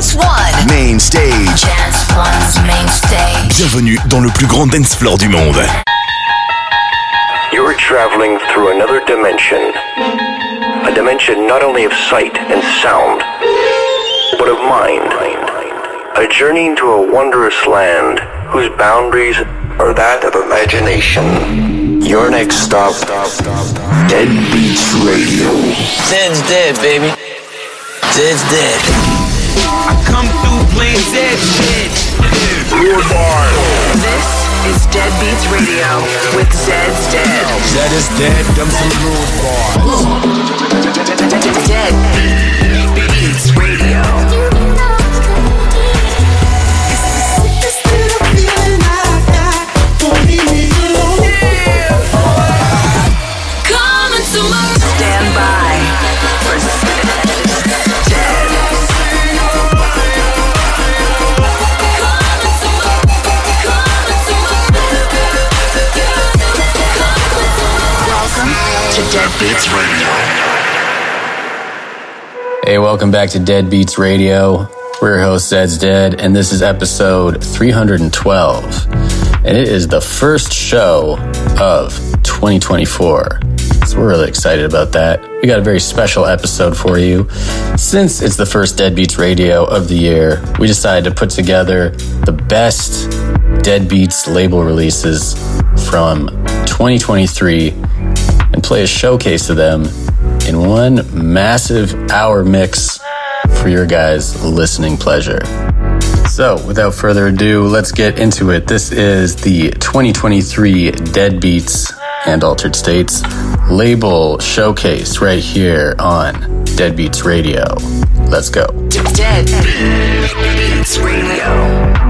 Dance One. Main stage. Dance One's main stage. Bienvenue dans le plus grand dance floor du monde. You're traveling through another dimension. A dimension not only of sight and sound, but of mind. A journey into a wondrous land whose boundaries are that of imagination. Your next stop, Dead Beats Radio. Dead's dead, baby. Dead's dead. I come through playing Zed shit. This is Dead Beats Radio with Zed's Dead. Zed is dead, them some rude boys. Dead Beats Radio. Hey, welcome back to Dead Beats Radio. We're your host, Zed's Dead, and this is episode 312. And it is the first show of 2024. So we're really excited about that. We got a very special episode for you. Since it's the first Dead Beats Radio of the year, we decided to put together the best Dead Beats label releases from 2023 and play a showcase of them in one massive hour mix for your guys' listening pleasure. So, without further ado, let's get into it. This is the 2023 Dead Beats and Altered States label showcase right here on Dead Beats Radio. Let's go. Dead Beats Radio.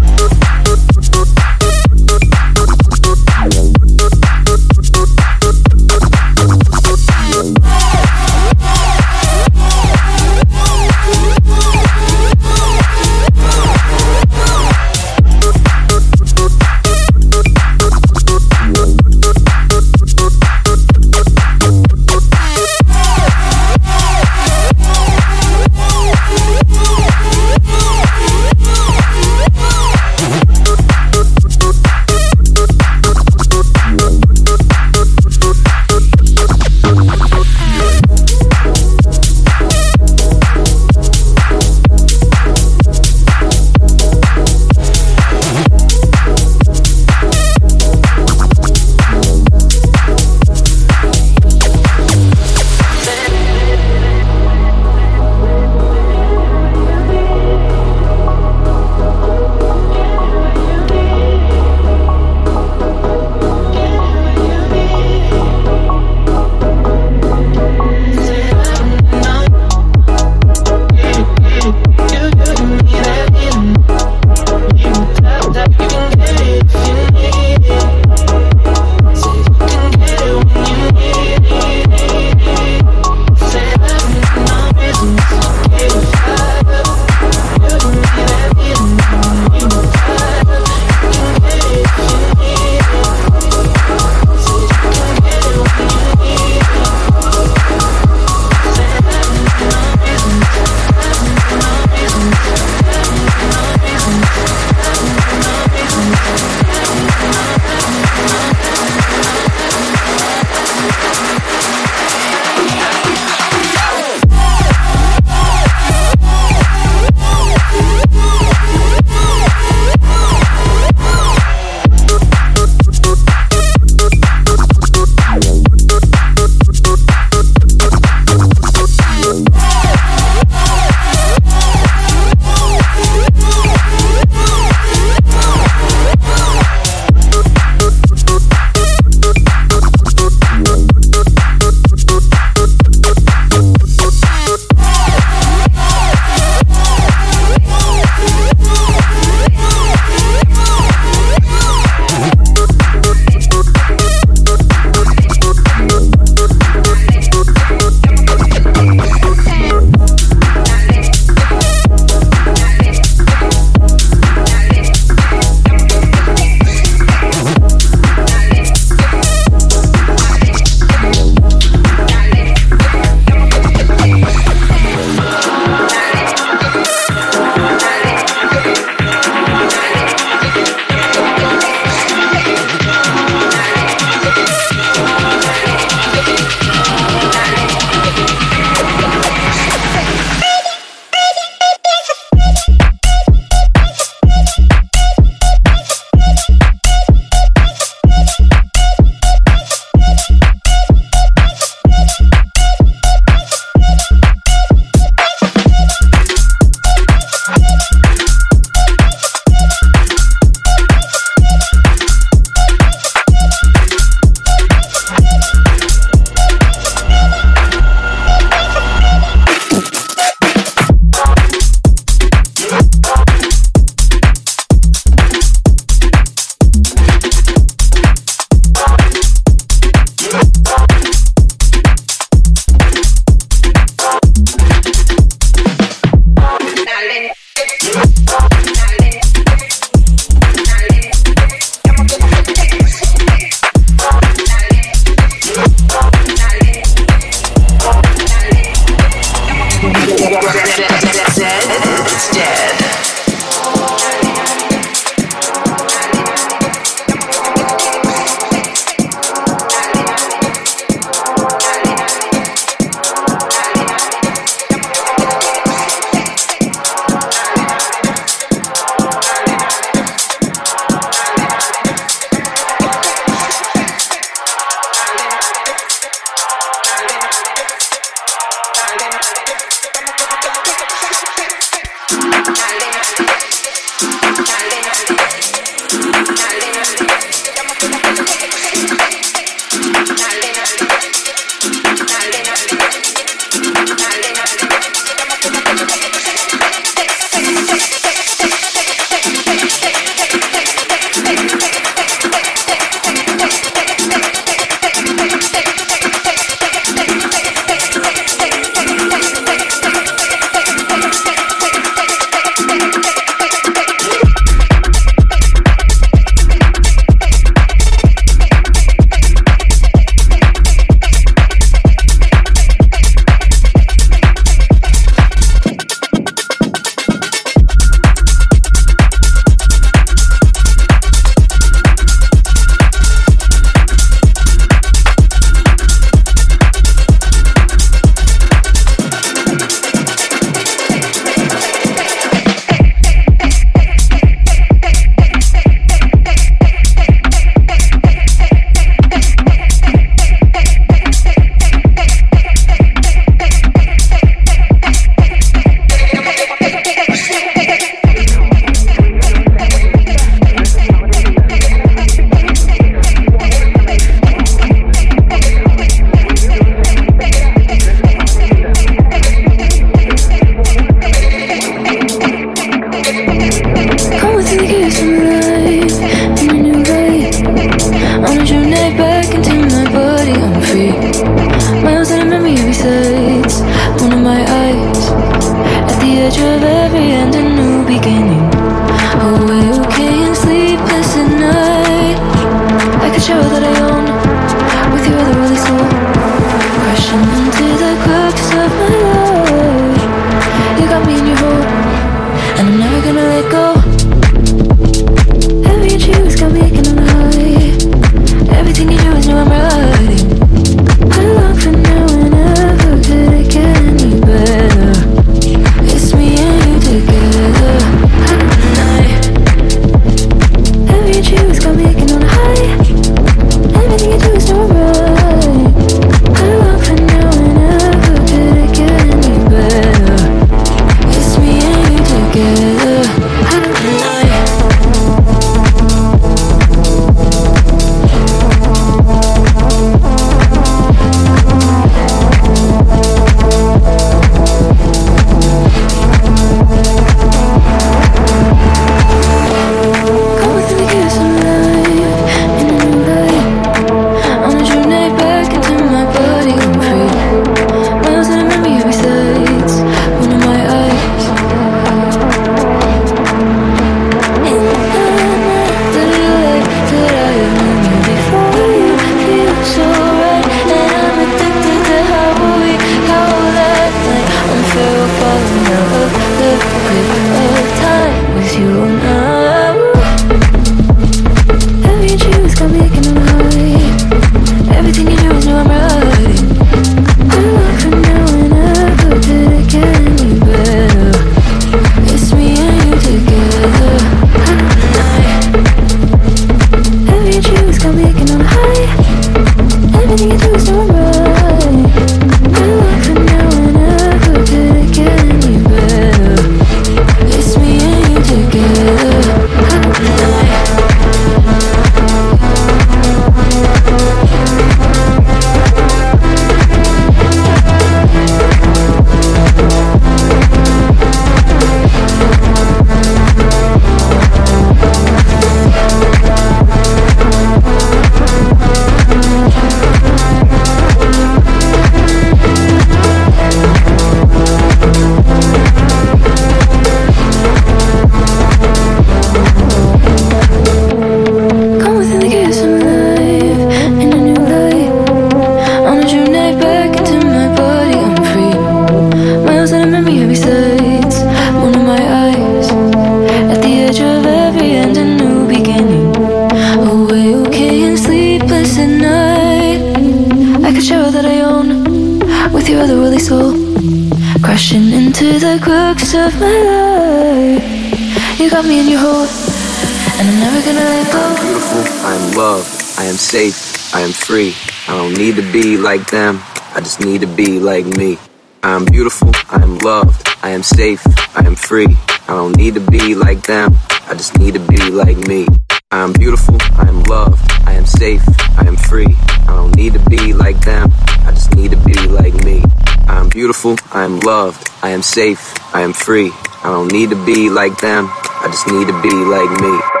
to be like me. I am beautiful, I am loved, I am safe, I am free. I don't need to be like them, I just need to be like me. I am beautiful, I am loved, I am safe, I am free. I don't need to be like them, I just need to be like me. I am beautiful, I am loved, I am safe, I am free. I don't need to be like them, I just need to be like me.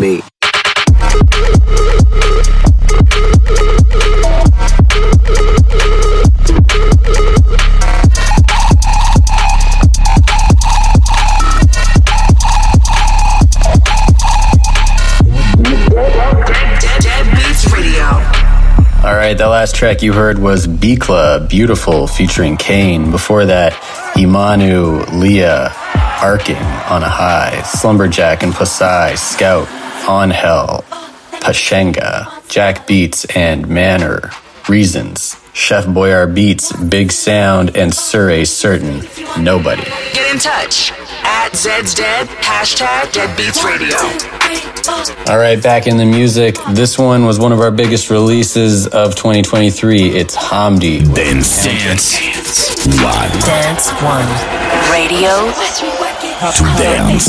me. All right, that last track you heard was Bikla, Beautiful, featuring Kane. Before that, Imanu, Leah, Arking on a High, Slumberjack and Pasai, Scout, Angel, Pashenga, Jack Beats and Manor, Reasons, Chef Boyar Beats, Big Sound, and Surrey Certain, Nobody. Get in touch at Zed's Dead, hashtag Dead Beats Radio. All right, back in the music. This one was one of our biggest releases of 2023. It's Hamdi. Dance, dance, dance one. Dance one. Radio to dance.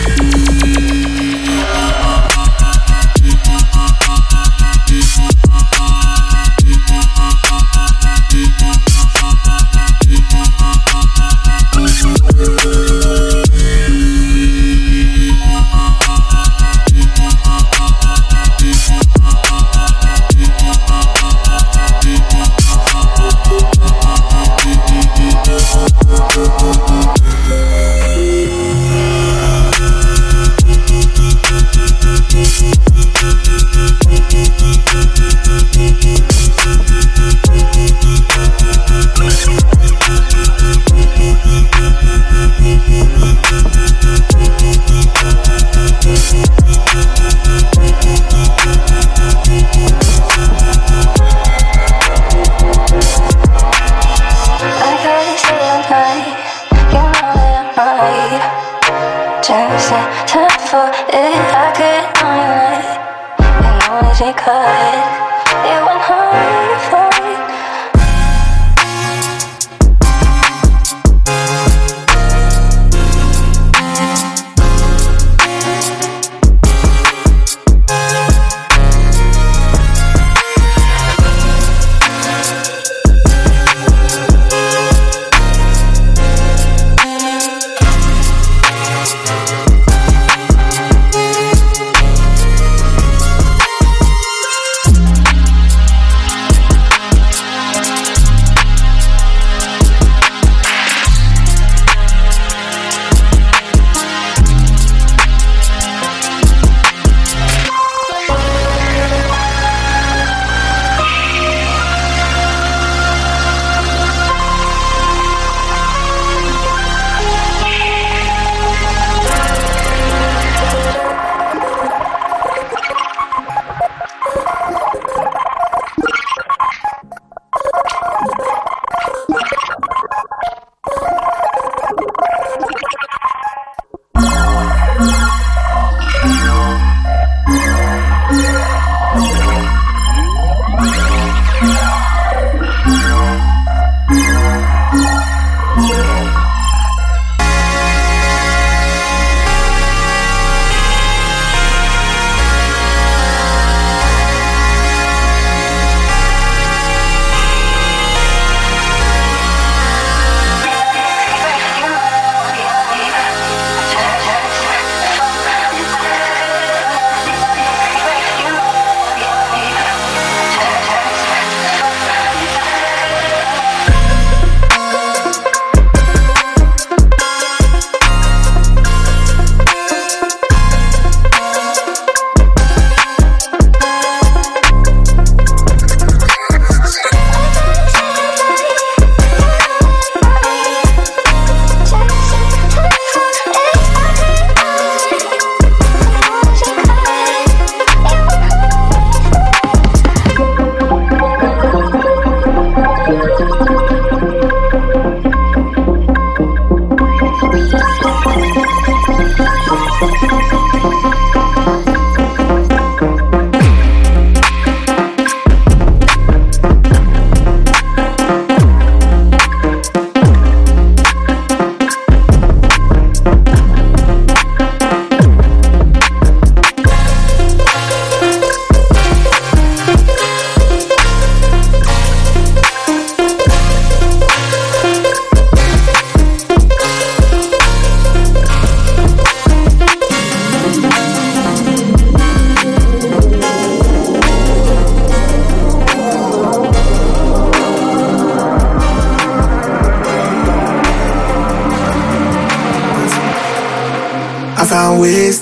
it. It went high.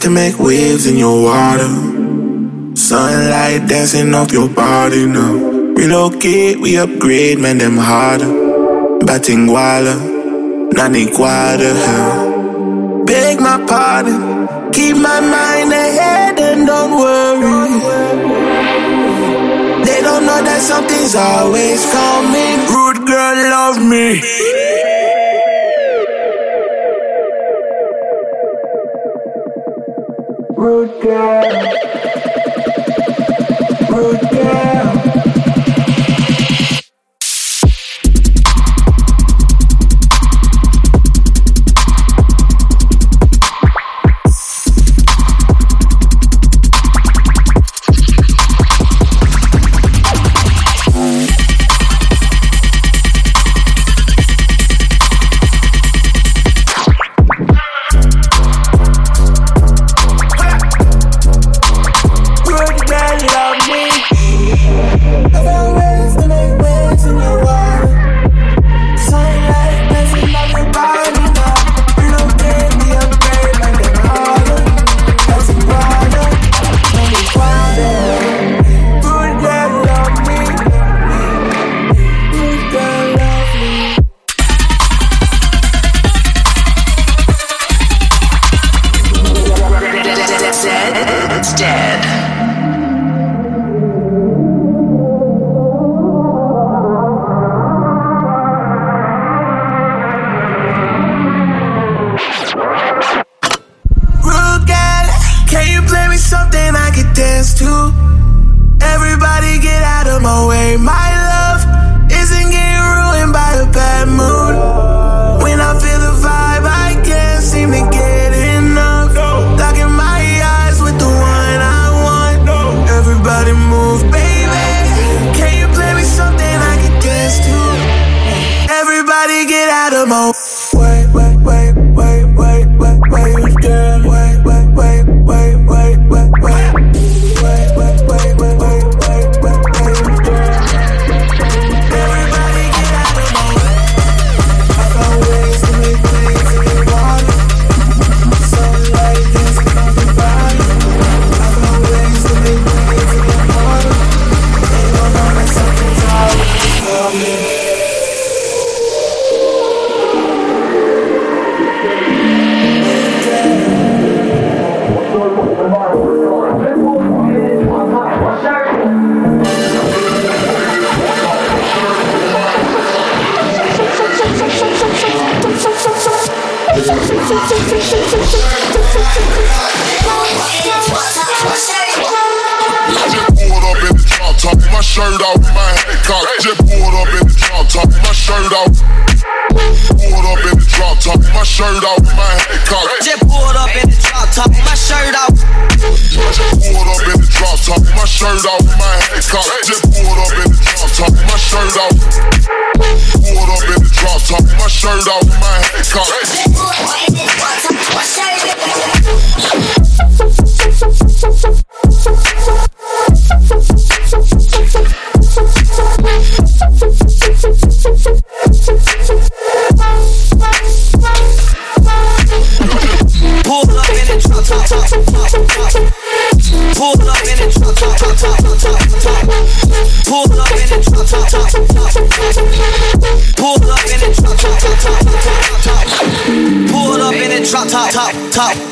To make waves in your water. Sunlight dancing off your body now. Relocate, we upgrade, man, them harder. Batingwala, nani quadra. Beg my pardon, keep my mind ahead and don't worry. They don't know that something's always coming. Rude girl, love me.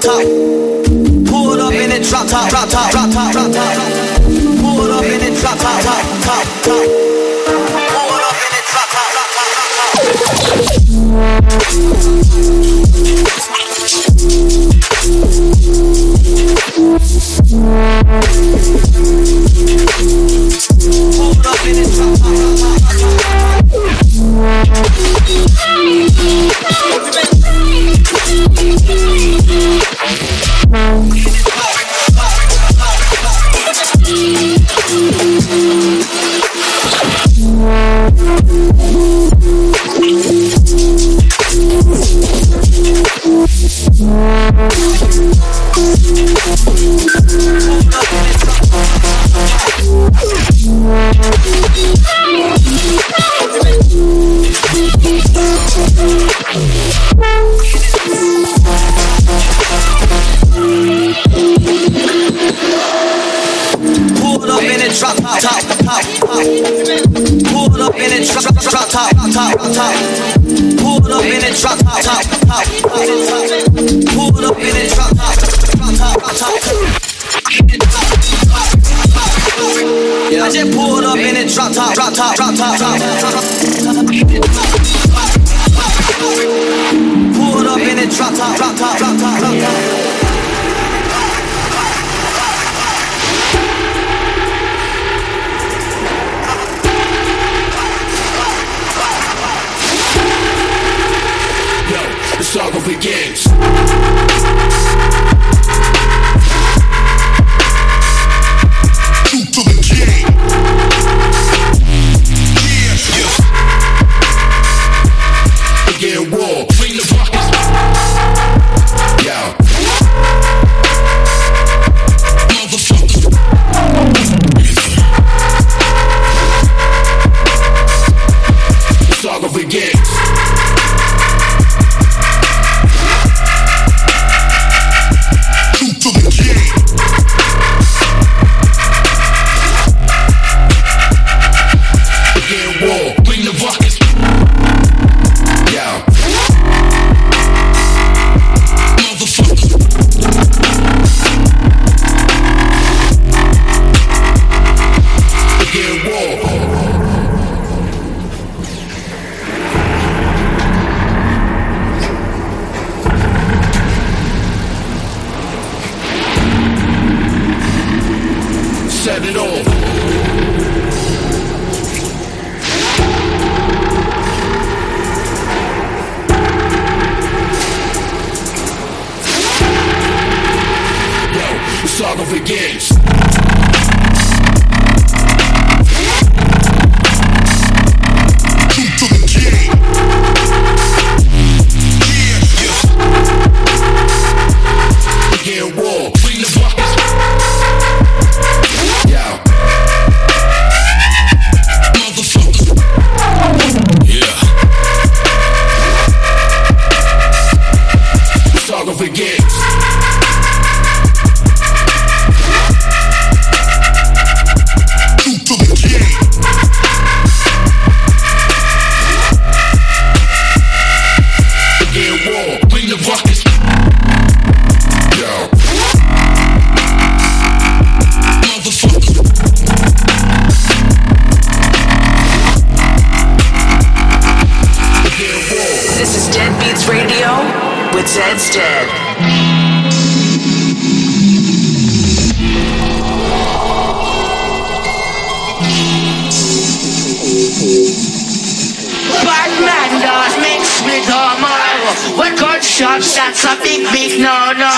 top. Pulled up in it, drop top, drop top, drop top, drop top. Pulled up in it, drop top, top, top, top. Pulled up in it, drop top, drop top, drop top. Pulled it, drop top, drop drop top. top, drop top, top, top, top. Batman does mix with Omar. When gunshots, that's a big, big no no.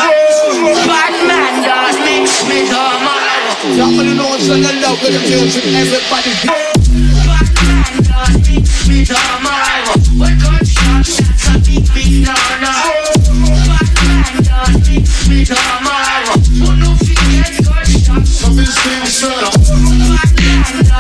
Batman does mix with Omar. Y'all know what's on the love with the music, everybody. Bad man, God, mix with Omar. When gunshots, that's a big, big no no. Bad man, God, mix with Omar. Who no forget gunshots? Some is being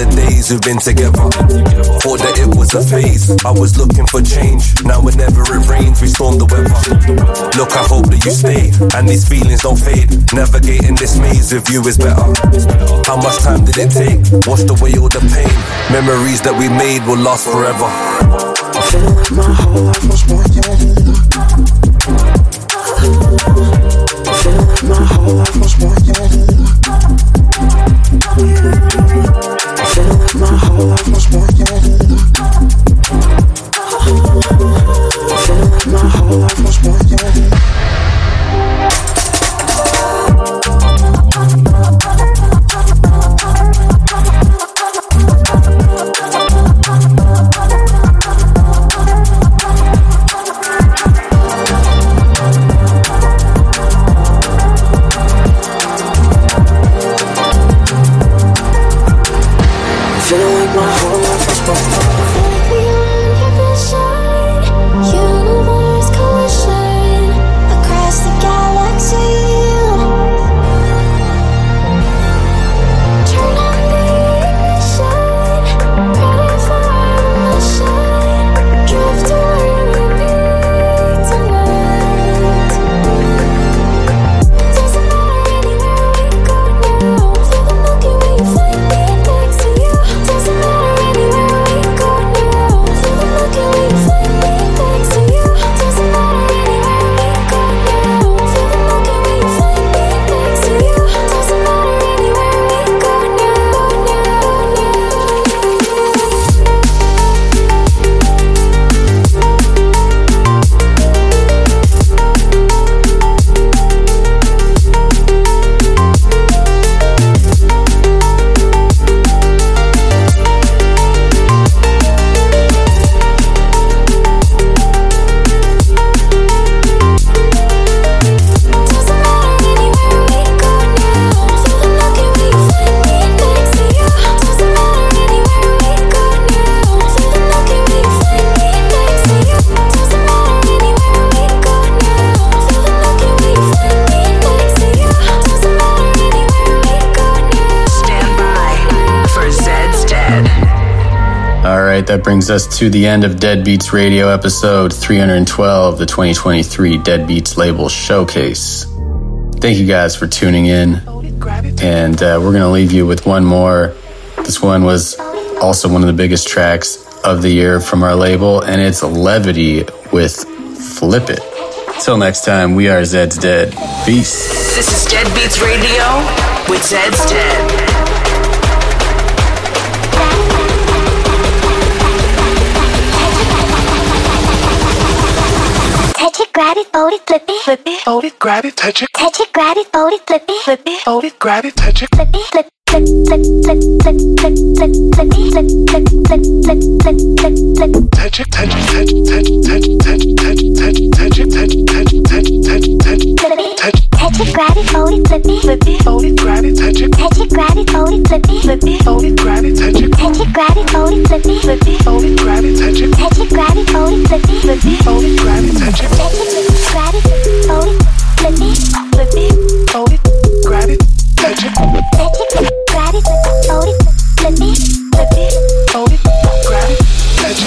The days we've been together. Thought that it was a phase. I was looking for change. Now whenever it rains, we storm the weather. Look, I hope that you stay and these feelings don't fade. Navigating this maze with you is better. How much time did it take? Washed away all the pain. Memories that we made will last forever. I feel like my life was all I feel like my life was worth us to the end of Dead Beats Radio episode 312, the 2023 Dead Beats label showcase. Thank you guys for tuning in. And uh, we're going to leave you with one more. This one was also one of the biggest tracks of the year from our label, and it's Levity with Flip It. Till next time, we are Zed's Dead. Peace. This is Dead Beats Radio with Zed's Dead. It, grab it, flip it, flip it, hold it, grab it, touch it, touch it, grab it, hold it, flip it, flip it, hold it, grab it, touch it, flip it, flip, flip, flip, flip, flip, flip, flip, flip, flip, flip, flip, flip, flip, flip, flip, touch it, touch it, touch it, touch it, touch it, touch it, touch it, touch it, touch it, touch it, touch it, touch it, touch it, flip it, touch it, touch it, grab it, hold it, flip it, flip it, hold it, grab it, touch it, touch it, grab it, hold it, flip it, flip it, hold it, grab it, touch it, touch it, grab it, hold it, flip it, flip it, hold it, grab it, touch it, touch it, grab it, hold it, flip it, flip it, hold it, grab it, touch it, touch it, grab it, hold it, flip it, flip it, hold it, grab it, touch it, touch it, grab it, fold it, flip it, flip it, fold it, grab it, touch it, touch it, grab it, fold it, flip it, flip it, fold it, grab it, touch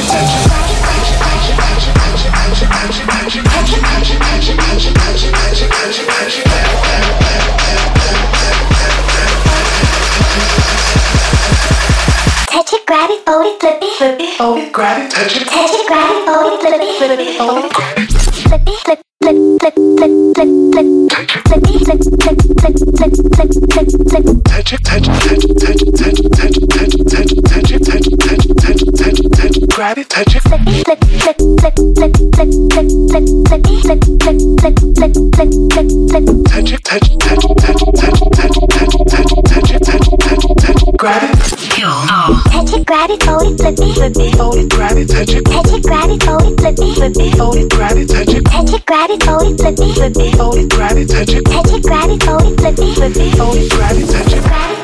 it, grab it, hold it, flip it, flip it, hold it, grab it, touch it, grab it, hold it, flip it, flip it, hold it, grab it. Grab it kill. Oh. Touch it, grab it, hold it, flip it, flip it, hold it, grab it, touch it, touch it, grab it, hold it, flip it, flip it, hold it, grab it, touch it, touch it, grab it, hold it, flip it, flip it, hold it, grab it, touch it, touch it, grab it, hold it, flip it, flip it, hold it, grab it, touch it, grab it.